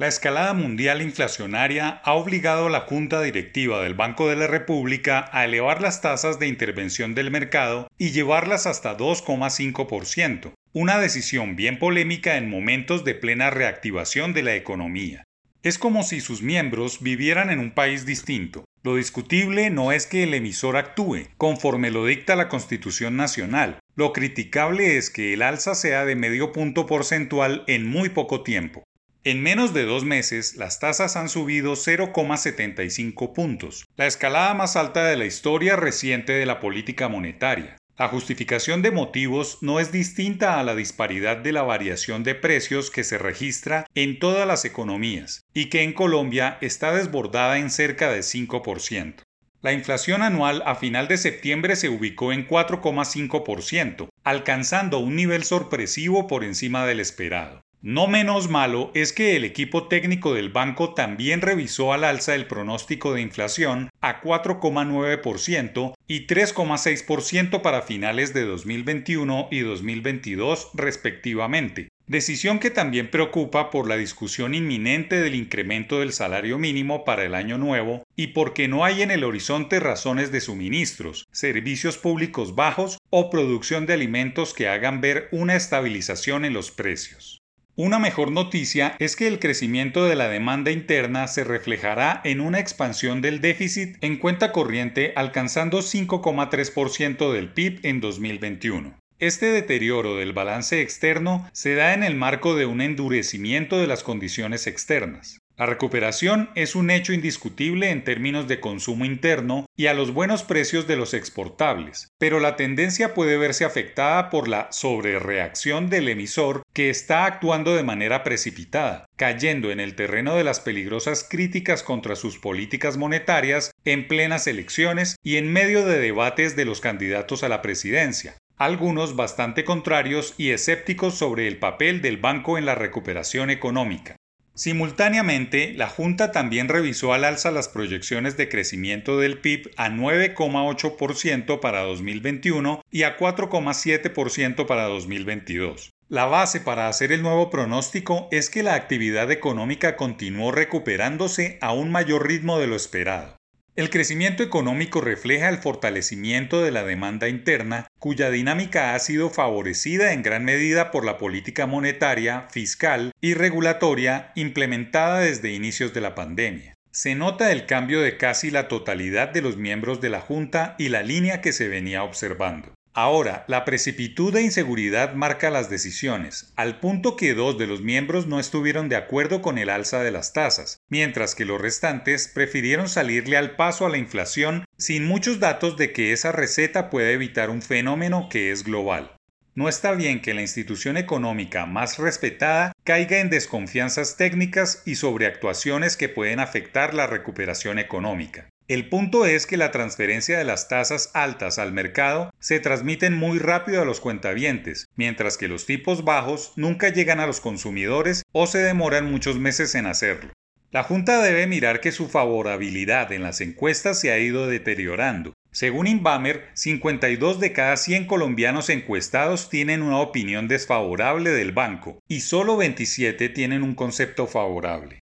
La escalada mundial inflacionaria ha obligado a la Junta Directiva del Banco de la República a elevar las tasas de intervención del mercado y llevarlas hasta 2,5%, una decisión bien polémica en momentos de plena reactivación de la economía. Es como si sus miembros vivieran en un país distinto. Lo discutible no es que el emisor actúe, conforme lo dicta la Constitución Nacional. Lo criticable es que el alza sea de medio punto porcentual en muy poco tiempo. En menos de dos meses, las tasas han subido 0,75 puntos, la escalada más alta de la historia reciente de la política monetaria. La justificación de motivos no es distinta a la disparidad de la variación de precios que se registra en todas las economías y que en Colombia está desbordada en cerca de 5%. La inflación anual a final de septiembre se ubicó en 4,5%, alcanzando un nivel sorpresivo por encima del esperado. No menos malo es que el equipo técnico del banco también revisó al alza el pronóstico de inflación a 4,9% y 3,6% para finales de 2021 y 2022 respectivamente, decisión que también preocupa por la discusión inminente del incremento del salario mínimo para el año nuevo y porque no hay en el horizonte razones de suministros, servicios públicos bajos o producción de alimentos que hagan ver una estabilización en los precios. Una mejor noticia es que el crecimiento de la demanda interna se reflejará en una expansión del déficit en cuenta corriente alcanzando 5,3% del PIB en 2021. Este deterioro del balance externo se da en el marco de un endurecimiento de las condiciones externas. La recuperación es un hecho indiscutible en términos de consumo interno y a los buenos precios de los exportables, pero la tendencia puede verse afectada por la sobrereacción del emisor que está actuando de manera precipitada, cayendo en el terreno de las peligrosas críticas contra sus políticas monetarias en plenas elecciones y en medio de debates de los candidatos a la presidencia, algunos bastante contrarios y escépticos sobre el papel del banco en la recuperación económica. Simultáneamente, la Junta también revisó al alza las proyecciones de crecimiento del PIB a 9,8% para 2021 y a 4,7% para 2022. La base para hacer el nuevo pronóstico es que la actividad económica continuó recuperándose a un mayor ritmo de lo esperado. El crecimiento económico refleja el fortalecimiento de la demanda interna, cuya dinámica ha sido favorecida en gran medida por la política monetaria, fiscal y regulatoria implementada desde inicios de la pandemia. Se nota el cambio de casi la totalidad de los miembros de la Junta y la línea que se venía observando. Ahora, la precipitud e inseguridad marca las decisiones, al punto que dos de los miembros no estuvieron de acuerdo con el alza de las tasas, mientras que los restantes prefirieron salirle al paso a la inflación sin muchos datos de que esa receta puede evitar un fenómeno que es global. No está bien que la institución económica más respetada caiga en desconfianzas técnicas y sobreactuaciones que pueden afectar la recuperación económica. El punto es que la transferencia de las tasas altas al mercado se transmiten muy rápido a los cuentavientes, mientras que los tipos bajos nunca llegan a los consumidores o se demoran muchos meses en hacerlo. La Junta debe mirar que su favorabilidad en las encuestas se ha ido deteriorando. Según Inbamer, 52 de cada 100 colombianos encuestados tienen una opinión desfavorable del banco y solo 27 tienen un concepto favorable.